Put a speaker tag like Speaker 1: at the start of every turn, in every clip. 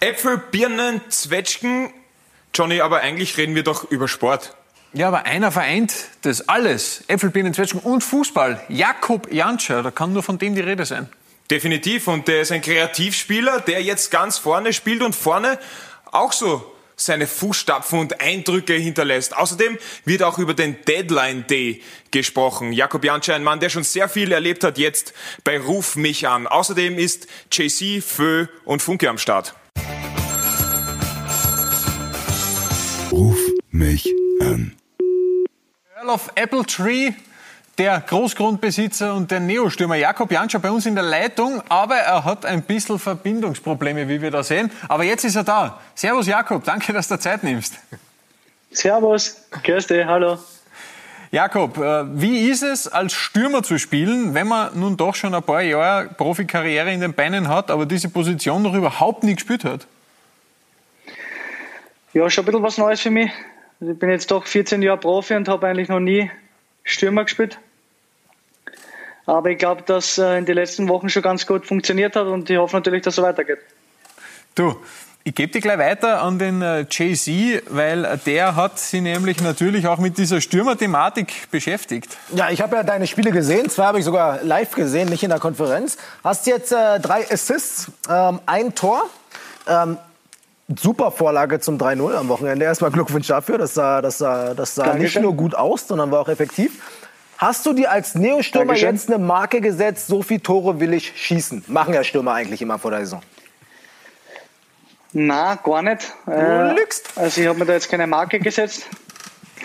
Speaker 1: Äpfel, Birnen, Zwetschgen. Johnny, aber eigentlich reden wir doch über Sport.
Speaker 2: Ja, aber einer vereint das alles. Äpfel, Birnen, Zwetschgen und Fußball. Jakob Janscher, da kann nur von dem die Rede sein.
Speaker 1: Definitiv. Und der ist ein Kreativspieler, der jetzt ganz vorne spielt und vorne auch so seine Fußstapfen und Eindrücke hinterlässt. Außerdem wird auch über den Deadline Day gesprochen. Jakob Janscher, ein Mann, der schon sehr viel erlebt hat, jetzt bei Ruf mich an. Außerdem ist JC, Fö und Funke am Start.
Speaker 3: Ruf mich an.
Speaker 2: Earl of Apple Tree, der Großgrundbesitzer und der Neostürmer Jakob Janscher bei uns in der Leitung, aber er hat ein bisschen Verbindungsprobleme, wie wir da sehen. Aber jetzt ist er da. Servus Jakob, danke, dass du Zeit nimmst.
Speaker 4: Servus, grüß dich, hallo.
Speaker 2: Jakob, äh, wie ist es, als Stürmer zu spielen, wenn man nun doch schon ein paar Jahre Profikarriere in den Beinen hat, aber diese Position noch überhaupt nie gespielt hat?
Speaker 4: Ja, schon ein bisschen was Neues für mich. Also ich bin jetzt doch 14 Jahre Profi und habe eigentlich noch nie Stürmer gespielt. Aber ich glaube, dass äh, in den letzten Wochen schon ganz gut funktioniert hat und ich hoffe natürlich, dass es weitergeht.
Speaker 2: Du, ich gebe dir gleich weiter an den äh, Jay-Z, weil der hat sich nämlich natürlich auch mit dieser Stürmer-Thematik beschäftigt.
Speaker 5: Ja, ich habe ja deine Spiele gesehen. Zwei habe ich sogar live gesehen, nicht in der Konferenz. Hast jetzt äh, drei Assists, ähm, ein Tor. Ähm, super Vorlage zum 3-0 am Wochenende. Erstmal Glückwunsch dafür. Das sah, das sah, das sah nicht nur gut aus, sondern war auch effektiv. Hast du dir als Neostürmer
Speaker 4: Dankeschön.
Speaker 5: jetzt eine Marke gesetzt, so viele Tore will ich schießen? Machen ja Stürmer eigentlich immer vor der Saison.
Speaker 4: Na, gar nicht.
Speaker 5: Lügst.
Speaker 4: Also ich habe mir da jetzt keine Marke gesetzt.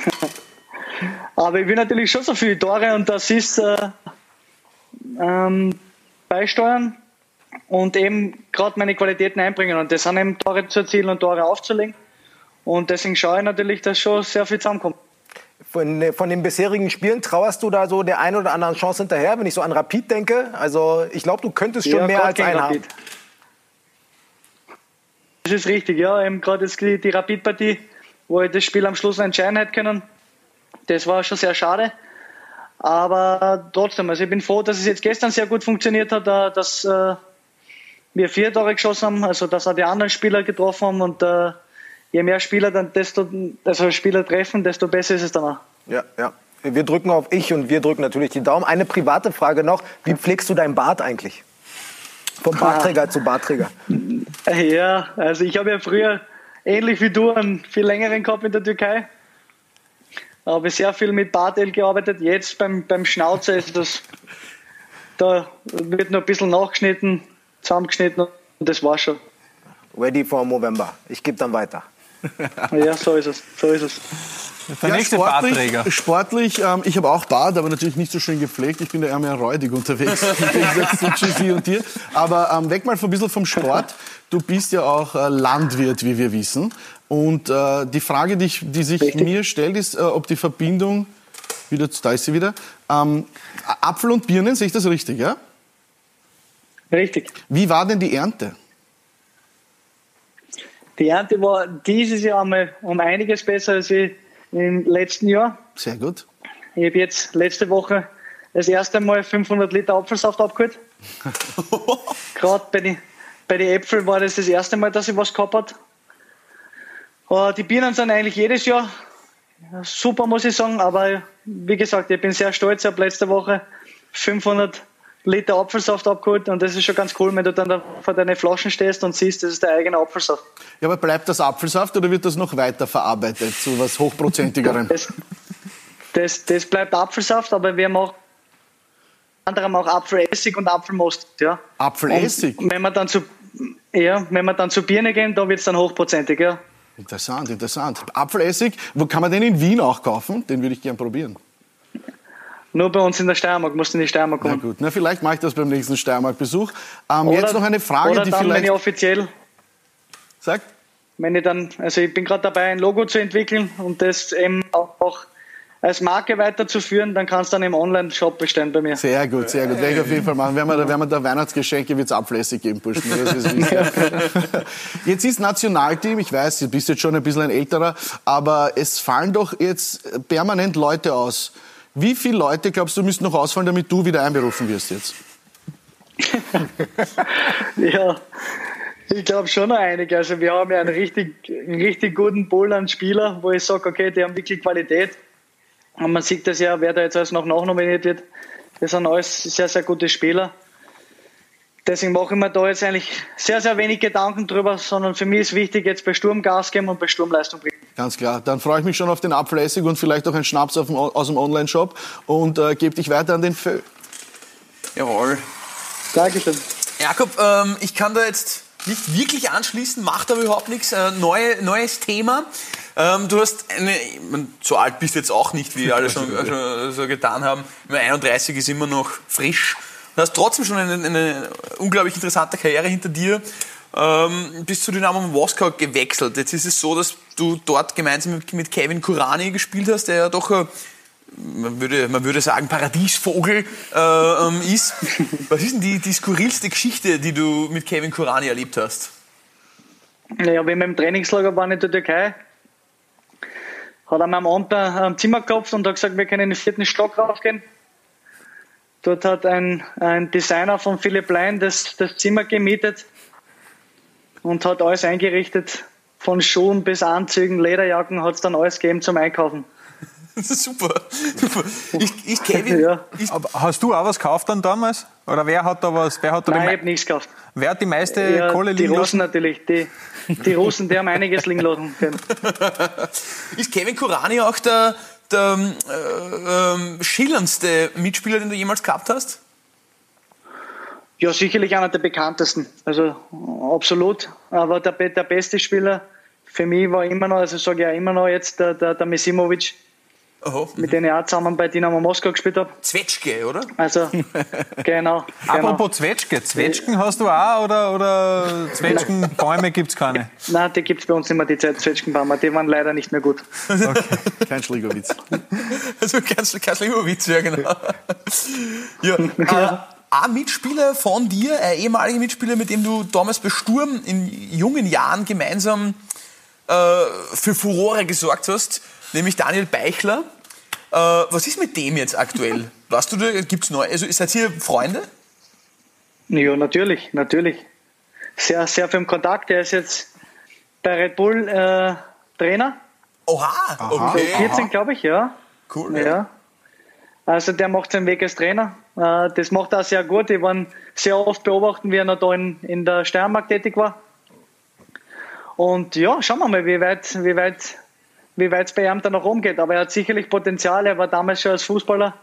Speaker 4: Aber ich will natürlich schon so viele Tore und Assists äh, ähm, beisteuern und eben gerade meine Qualitäten einbringen. Und das sind eben Tore zu erzielen und Tore aufzulegen. Und deswegen schaue ich natürlich, dass schon sehr viel zusammenkommt.
Speaker 5: Von, von den bisherigen Spielen trauerst du da so der einen oder anderen Chance hinterher, wenn ich so an Rapid denke? Also ich glaube, du könntest schon
Speaker 4: Ja,
Speaker 5: mehr als einen haben.
Speaker 4: Rapid. Das ist richtig, ja. Eben gerade jetzt die, die Rapid-Partie, wo ich das Spiel am Schluss entscheiden hätte können. Das war schon sehr schade. Aber trotzdem, also ich bin froh, dass es jetzt gestern sehr gut funktioniert hat, dass äh, wir vier Tore geschossen haben, also dass auch die anderen Spieler getroffen haben und äh, je mehr Spieler dann desto, also Spieler treffen, desto besser ist es dann auch.
Speaker 5: Ja, ja. Wir drücken auf ich und wir drücken natürlich die Daumen. Eine private Frage noch. Wie pflegst du deinen Bart eigentlich? Vom Bartträger zu Bartträger.
Speaker 4: Ja, also ich habe ja früher ähnlich wie du einen viel längeren gehabt in der Türkei. Habe sehr viel mit Bartel gearbeitet. Jetzt beim, beim Schnauzer ist das, da wird noch ein bisschen nachgeschnitten, zusammengeschnitten und das war schon.
Speaker 5: Ready for November. Ich gebe dann weiter.
Speaker 4: Ja, so ist es. So ist es.
Speaker 2: Der nächste Bartträger.
Speaker 6: Sportlich, ähm, ich habe auch Bart, aber natürlich nicht so schön gepflegt. Ich bin da eher mehr räudig unterwegs, im Gegensatz zu GC und dir. Aber ähm, weg mal ein bisschen vom Sport. Du bist ja auch äh, Landwirt, wie wir wissen. Und äh, die Frage, die, ich, die sich
Speaker 4: Richtig.
Speaker 6: mir stellt, ist, äh, ob die Verbindung, wieder, da ist sie wieder, ähm, Apfel und Birnen, sehe ich das richtig, ja?
Speaker 4: Richtig.
Speaker 6: Wie war denn die Ernte?
Speaker 4: Die Ernte war dieses Jahr einmal um einiges besser als im letzten Jahr.
Speaker 6: Sehr gut.
Speaker 4: Ich habe jetzt letzte Woche das erste Mal 500 Liter Apfelsaft abgeholt. Gerade bei den bei die Äpfeln war das das erste Mal, dass ich was gehabt habe. Äh, Die Birnen sind eigentlich jedes Jahr super, muss ich sagen. Aber wie gesagt, ich bin sehr stolz. Ich habe letzte Woche 500 Liter Apfelsaft abgeholt und das ist schon ganz cool, wenn du dann da vor deinen Flaschen stehst und siehst, das ist der eigene Apfelsaft.
Speaker 6: Ja, aber bleibt das Apfelsaft oder wird das noch weiter verarbeitet zu was hochprozentigerem?
Speaker 4: Das, das, das bleibt Apfelsaft, aber wir machen anderem auch Apfelessig und Apfelmost. Ja.
Speaker 6: Apfelessig?
Speaker 4: Und wenn wir dann zu, ja, wenn wir dann zu Birne gehen, da wird es dann hochprozentig. Ja.
Speaker 6: Interessant, interessant. Apfelessig, wo kann man den in Wien auch kaufen? Den würde ich gern probieren.
Speaker 4: Nur bei uns in der Steiermark, musst du in die Steiermark
Speaker 6: Na
Speaker 4: kommen.
Speaker 6: gut, na, vielleicht mache ich das beim nächsten Steiermark-Besuch. Ähm, jetzt noch eine Frage,
Speaker 4: oder
Speaker 6: die
Speaker 4: dann, wenn
Speaker 6: vielleicht.
Speaker 4: ich offiziell,
Speaker 6: Sag.
Speaker 4: wenn ich dann, also ich bin gerade dabei, ein Logo zu entwickeln und das eben auch, als Marke weiterzuführen, dann kannst du dann im Online-Shop bestellen bei mir.
Speaker 6: Sehr gut, sehr gut. Werde ich auf jeden Fall machen. Wenn wir, wenn wir da Weihnachtsgeschenke wird es Apfelessig geben, Burschen. Das ist. Jetzt ist Nationalteam, ich weiß, du bist jetzt schon ein bisschen ein älterer, aber es fallen doch jetzt permanent Leute aus. Wie viele Leute glaubst du müssten noch ausfallen, damit du wieder einberufen wirst jetzt?
Speaker 4: Ja, Ich glaube schon noch einige. Also wir haben ja einen richtig, einen richtig guten Pool an Spieler, wo ich sage, okay, die haben wirklich Qualität. Und man sieht das ja, wer da jetzt alles noch nachnominiert wird. Das sind alles sehr, sehr gute Spieler. Deswegen mache ich mir da jetzt eigentlich sehr, sehr wenig Gedanken drüber, sondern für mich ist wichtig, jetzt bei Sturm Gas geben und bei Sturm Leistung bringen.
Speaker 6: Ganz klar. Dann freue ich mich schon auf den Abfleißig und vielleicht auch einen Schnaps dem, aus dem Online-Shop und äh, gebe dich weiter an den Fö.
Speaker 7: Jawohl.
Speaker 4: Dankeschön.
Speaker 7: Jakob, ähm, ich kann da jetzt nicht wirklich anschließen, macht aber überhaupt nichts. Äh, neue, neues Thema. Ähm, du hast eine, ich mein, so alt bist du jetzt auch nicht, wie alle schon, schon so getan haben. Ich mein, 31 ist immer noch frisch. Du hast trotzdem schon eine, eine unglaublich interessante Karriere hinter dir. Ähm, bist zu Dynamo Moskau gewechselt. Jetzt ist es so, dass du dort gemeinsam mit, Kevin Kurani gespielt hast, der ja doch äh, man würde, man würde sagen, Paradiesvogel äh, ähm, ist. Was ist denn die, die skurrilste Geschichte, die du mit Kevin Kurani erlebt hast?
Speaker 4: Naja, wenn wir im Trainingslager waren in der Türkei, hat er mir am Abend am Zimmer geklopft und hat gesagt, wir können in den vierten Stock raufgehen. Dort hat ein, ein Designer von Philipp Lein das, das Zimmer gemietet und hat alles eingerichtet. Von Schuhen bis Anzügen, Lederjacken hat es dann alles gegeben zum Einkaufen.
Speaker 7: Super. super. Ich, ich Kevin,
Speaker 4: Ja.
Speaker 7: ich,
Speaker 2: Aber hast du auch was gekauft dann damals? Oder wer hat da was? Wer hat da
Speaker 4: Nein, ich
Speaker 2: die,
Speaker 4: habe nichts gekauft.
Speaker 2: wer hat die meiste
Speaker 4: Ja,
Speaker 2: Kohle
Speaker 4: die
Speaker 2: liegen
Speaker 4: Russen
Speaker 2: lassen?
Speaker 4: natürlich. Die, die Russen, die haben einiges liegen lassen können.
Speaker 7: ist Kevin Kurani auch der, der äh, ähm, schillerndste Mitspieler, den du jemals gehabt hast?
Speaker 4: Ja, sicherlich einer der bekanntesten. Also absolut. Aber der, der beste Spieler für mich war immer noch, also sage ich ja immer noch jetzt, der, der, der Misimovic,
Speaker 7: Oho.
Speaker 4: mit dem ich auch zusammen bei Dynamo Moskau gespielt habe.
Speaker 7: Zwetschge, oder?
Speaker 4: Also, genau. genau.
Speaker 2: Apropos Zwetschge. Zwetschgen hast du auch oder, oder Zwetschgenbäume gibt es keine?
Speaker 4: Nein, die gibt es bei uns nicht mehr, die Zeit Zwetschgenbaumer. Die waren leider nicht mehr gut.
Speaker 6: Kein Schlägerwitz.
Speaker 7: Also lieber Witz, ja genau. Ja, äh, ein Mitspieler von dir, ein ehemaliger Mitspieler, mit dem du damals bei Sturm in jungen Jahren gemeinsam äh, für Furore gesorgt hast, nämlich Daniel Beichler. Äh, was ist mit dem jetzt aktuell? Weißt du, da gibt's neu? Also seid ihr Freunde?
Speaker 4: Ja, natürlich, natürlich. Sehr, sehr viel im Kontakt. Er ist jetzt bei Red Bull äh, Trainer.
Speaker 7: Oha, okay.
Speaker 4: 14, glaube ich, ja.
Speaker 7: Cool.
Speaker 4: Ja. Also der macht seinen Weg als Trainer. Äh, Das macht er auch sehr gut. Ich war sehr oft beobachten, wie er noch da in, in der Steiermark tätig war. Und ja, schauen wir mal, wie weit, wie weit, wie weit es bei ihm dann noch umgeht. Aber er hat sicherlich Potenzial. Er war damals schon als Fußballer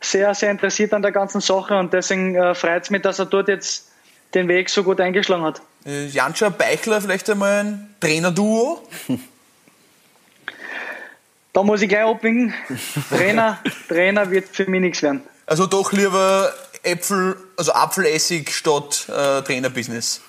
Speaker 4: sehr, sehr interessiert an der ganzen Sache und deswegen äh, freut es mich, dass er dort jetzt den Weg so gut eingeschlagen hat.
Speaker 7: Äh, Janscha Beichler, vielleicht einmal ein Trainerduo?
Speaker 4: Da muss ich gleich abwinken. Trainer, Trainer wird für mich nichts werden.
Speaker 7: Also doch lieber Äpfel, also Apfelessig statt äh, Trainerbusiness.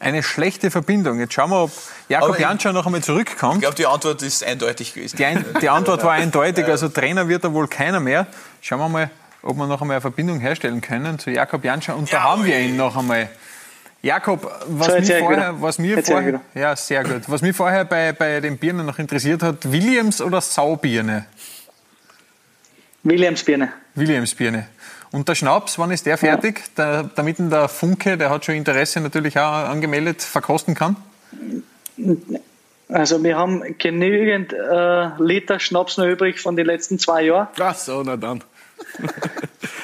Speaker 2: Eine schlechte Verbindung. Jetzt schauen wir, ob Jakob
Speaker 7: ich-
Speaker 2: Janscher noch einmal
Speaker 7: Ich
Speaker 2: zurückkommt.
Speaker 7: glaube, die Antwort ist eindeutig gewesen.
Speaker 2: Die, ein, die Antwort war eindeutig, also Trainer wird da wohl keiner mehr. Schauen wir mal, ob wir noch einmal eine Verbindung herstellen können zu Jakob Janscher. Und da haben wir ihn noch einmal. Jakob, was
Speaker 4: So,
Speaker 2: mir vorher,
Speaker 4: wieder.
Speaker 2: was mir
Speaker 4: Jetzt
Speaker 2: vorher, ja, sehr gut. Was mir vorher bei, bei den Birnen noch interessiert hat, Williams oder Saubirne?
Speaker 4: Williamsbirne.
Speaker 2: Williams-Birne. Und der Schnaps, wann ist der fertig? Der, damit der Funke, der hat schon Interesse natürlich auch angemeldet, verkosten kann?
Speaker 4: Also wir haben genügend äh, Liter Schnaps noch übrig von den letzten zwei Jahren.
Speaker 6: Ach so, na dann.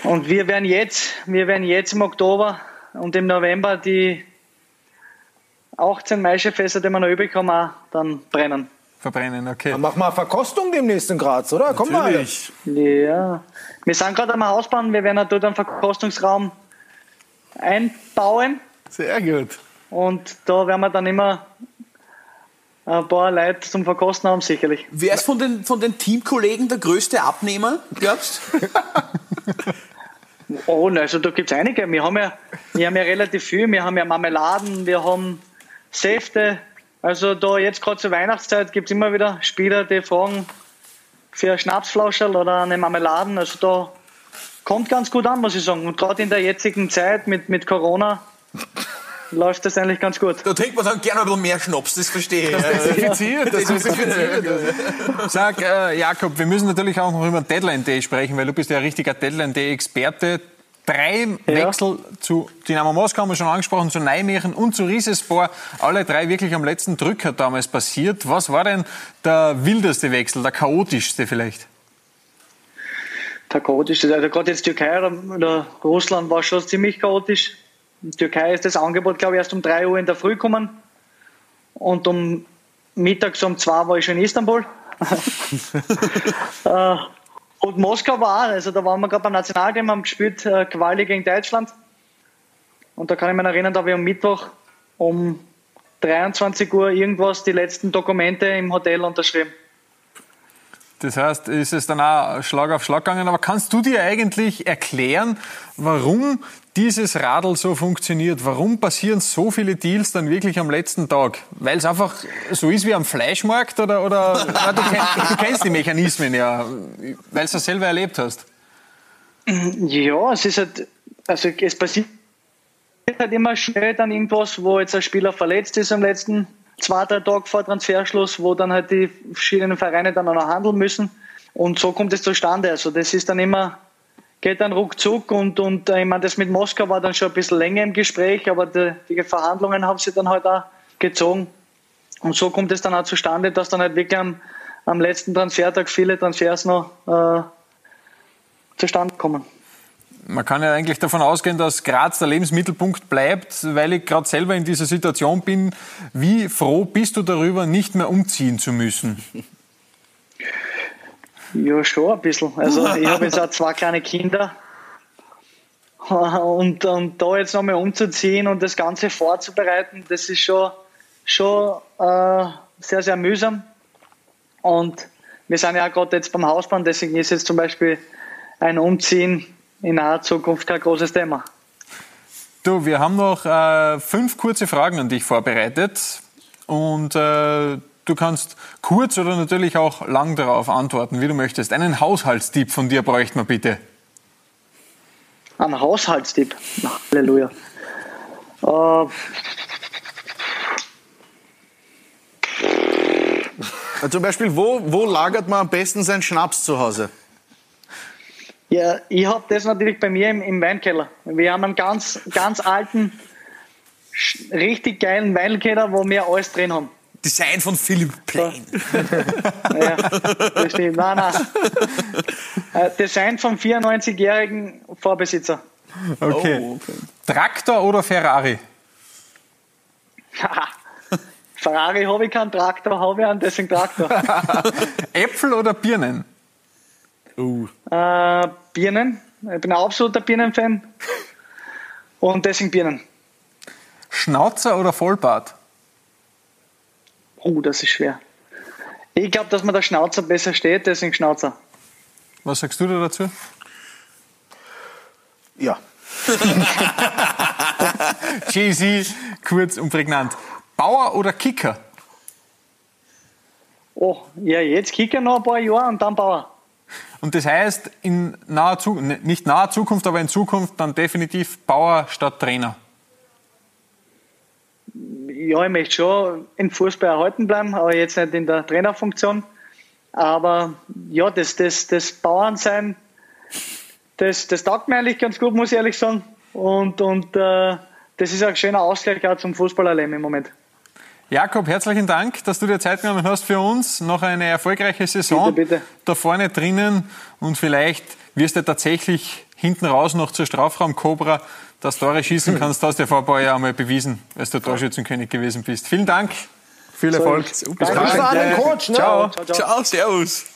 Speaker 4: Und wir werden jetzt, wir werden jetzt im Oktober und im November die 18 Maischefässer, die wir noch übrig haben, auch dann brennen.
Speaker 2: Verbrennen, okay.
Speaker 5: Mach mal Verkostung demnächst in Graz, oder? Komm mal.
Speaker 6: Natürlich.
Speaker 4: Ja. Wir sind gerade am Haus bauen, wir werden dort einen Verkostungsraum einbauen
Speaker 6: Sehr gut.
Speaker 4: und da werden wir dann immer ein paar Leute zum Verkosten haben, sicherlich.
Speaker 7: Wer ist von den, von den Teamkollegen der größte Abnehmer, glaubst
Speaker 4: Oh, also da gibt es einige. Wir haben, ja, wir haben ja relativ viel. Wir haben ja Marmeladen, wir haben Säfte. Also da jetzt gerade zur Weihnachtszeit gibt es immer wieder Spieler, die fragen für ein Schnapsflauscherl oder eine Marmeladen. Also da kommt ganz gut an, muss ich sagen. Und gerade in der jetzigen Zeit mit, mit Corona läuft das eigentlich ganz gut.
Speaker 7: Da trinkt man dann gerne ein bisschen mehr Schnaps, das verstehe ich.
Speaker 2: Desinfiziert, das ist Sag, äh, Jakob, wir müssen natürlich auch noch über den Deadline Day sprechen, weil du bist ja ein richtiger Deadline Day Experte. drei Wechsel zu Dynamo Moskau, haben wir schon angesprochen, zu Nijmegen und zu Riesespor. Alle drei wirklich am letzten Drücker damals passiert. Was war denn der wildeste Wechsel, der chaotischste vielleicht?
Speaker 4: Der chaotischste, also gerade jetzt Türkei oder Russland war schon ziemlich chaotisch. In Türkei ist das Angebot, glaube ich, erst um 3 Uhr in der Früh gekommen. Und um mittags um 2 war ich schon in Istanbul. Äh, und Moskau war auch, also da waren wir gerade beim Nationalteam, haben gespielt äh, Quali gegen Deutschland. Und da kann ich mich erinnern, da habe ich am Mittwoch um 23 Uhr irgendwas die letzten Dokumente im Hotel unterschrieben.
Speaker 2: Das heißt, ist es dann auch Schlag auf Schlag gegangen. Aber kannst du dir eigentlich erklären, warum dieses Radl so funktioniert? Warum passieren so viele Deals dann wirklich am letzten Tag? Weil es einfach so ist wie am Fleischmarkt oder, oder na, du, kennst, du kennst die Mechanismen ja, weil du das selber erlebt hast.
Speaker 4: Ja, es ist halt, also es passiert halt immer schnell dann irgendwas, wo jetzt ein Spieler verletzt ist am letzten zwei, drei Tage vor Transferschluss, wo dann halt die verschiedenen Vereine dann auch noch handeln müssen. Und so kommt es zustande. Also das ist dann immer, geht dann ruckzuck und, und äh, ich meine, das mit Moskau war dann schon ein bisschen länger im Gespräch, aber die, die Verhandlungen haben sie dann halt auch gezogen. Und so kommt es dann auch zustande, dass dann halt wirklich am, am letzten Transfertag viele Transfers noch äh, zustande kommen
Speaker 2: man kann ja eigentlich davon ausgehen, dass Graz der Lebensmittelpunkt bleibt, weil ich gerade selber in dieser Situation bin. Wie froh bist du darüber, nicht mehr umziehen zu müssen?
Speaker 4: Ja, schon ein bisschen. Also ich habe jetzt auch zwei kleine Kinder. Und, und da jetzt nochmal umzuziehen und das Ganze vorzubereiten, das ist schon, schon äh, sehr, sehr mühsam. Und wir sind ja gerade jetzt beim Hausbahn, deswegen ist jetzt zum Beispiel ein Umziehen in naher Zukunft kein großes Thema.
Speaker 2: Du, wir haben noch äh, fünf kurze Fragen an dich vorbereitet und äh, du kannst kurz oder natürlich auch lang darauf antworten, wie du möchtest. Einen Haushaltstipp von dir bräuchten wir bitte.
Speaker 4: Ein Haushaltstipp? Halleluja. Äh,
Speaker 6: Zum Beispiel, wo, wo lagert man am besten seinen Schnaps zu Hause?
Speaker 4: Ja, ich habe das natürlich bei mir im, im, Weinkeller. Wir haben einen ganz, ganz alten, richtig geilen Weinkeller, wo wir alles drin haben.
Speaker 7: Design von Philipp Plain.
Speaker 4: ja, das stimmt. Nein, nein. Äh, Design vom 94-jährigen Vorbesitzer.
Speaker 2: Okay. Oh, okay. Traktor oder Ferrari?
Speaker 4: Ferrari habe ich keinen Traktor, habe ich einen, deswegen Traktor.
Speaker 2: Äpfel oder Birnen?
Speaker 4: Uh. Äh, Birnen. Ich bin ein absoluter Birnenfan. Und deswegen Birnen.
Speaker 2: Schnauzer oder Vollbart?
Speaker 4: Oh, das ist schwer. Ich glaube, dass man der Schnauzer besser steht, deswegen Schnauzer.
Speaker 2: Was sagst du da dazu?
Speaker 5: Ja.
Speaker 2: Jay-Z, kurz und prägnant. Bauer oder Kicker?
Speaker 4: Oh, ja, jetzt Kicker noch ein paar Jahre und dann Bauer.
Speaker 2: Und das heißt, in naher Zukunft, nicht naher Zukunft, aber in Zukunft dann definitiv Bauer statt Trainer.
Speaker 4: Ja, ich möchte schon im Fußball erhalten bleiben, aber jetzt nicht in der Trainerfunktion. Aber ja, das, das, das Bauernsein, das, das taugt mir eigentlich ganz gut, muss ich ehrlich sagen. Und, und äh, das ist ein schöner Ausgleich auch zum Fußballerleben im Moment.
Speaker 2: Jakob, herzlichen Dank, dass du dir Zeit genommen hast für uns. Noch eine erfolgreiche Saison
Speaker 4: bitte, bitte.
Speaker 2: da vorne drinnen und vielleicht wirst du tatsächlich hinten raus noch zur Strafraum-Cobra, dass du Tore schießen kannst. Das hast du ja vor ein paar Jahren einmal bewiesen, als du Torschützenkönig gewesen bist. Vielen Dank, viel Erfolg.
Speaker 5: So, Bis bald. an den Coach. Ne?
Speaker 7: Ciao. Ciao, ciao. ciao, servus.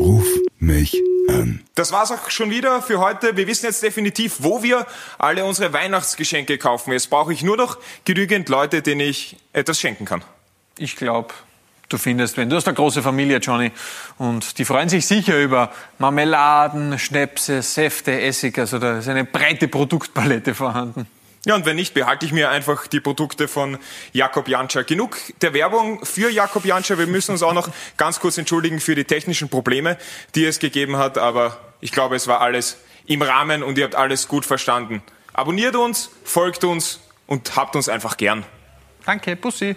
Speaker 3: Ruf mich an.
Speaker 1: Das war's auch schon wieder für heute. Wir wissen jetzt definitiv, wo wir alle unsere Weihnachtsgeschenke kaufen. Jetzt brauche ich nur noch genügend Leute, denen ich etwas schenken kann.
Speaker 2: Ich glaube, du findest, wenn du hast eine große Familie, Johnny, und die freuen sich sicher über Marmeladen, Schnäpse, Säfte, Essig, also da ist eine breite Produktpalette vorhanden.
Speaker 1: Ja, und wenn nicht, behalte ich mir einfach die Produkte von Jakob Janscher. Genug der Werbung für Jakob Janscher. Wir müssen uns auch noch ganz kurz entschuldigen für die technischen Probleme, die es gegeben hat. Aber ich glaube, es war alles im Rahmen und ihr habt alles gut verstanden. Abonniert uns, folgt uns und habt uns einfach gern.
Speaker 2: Danke, Pussy.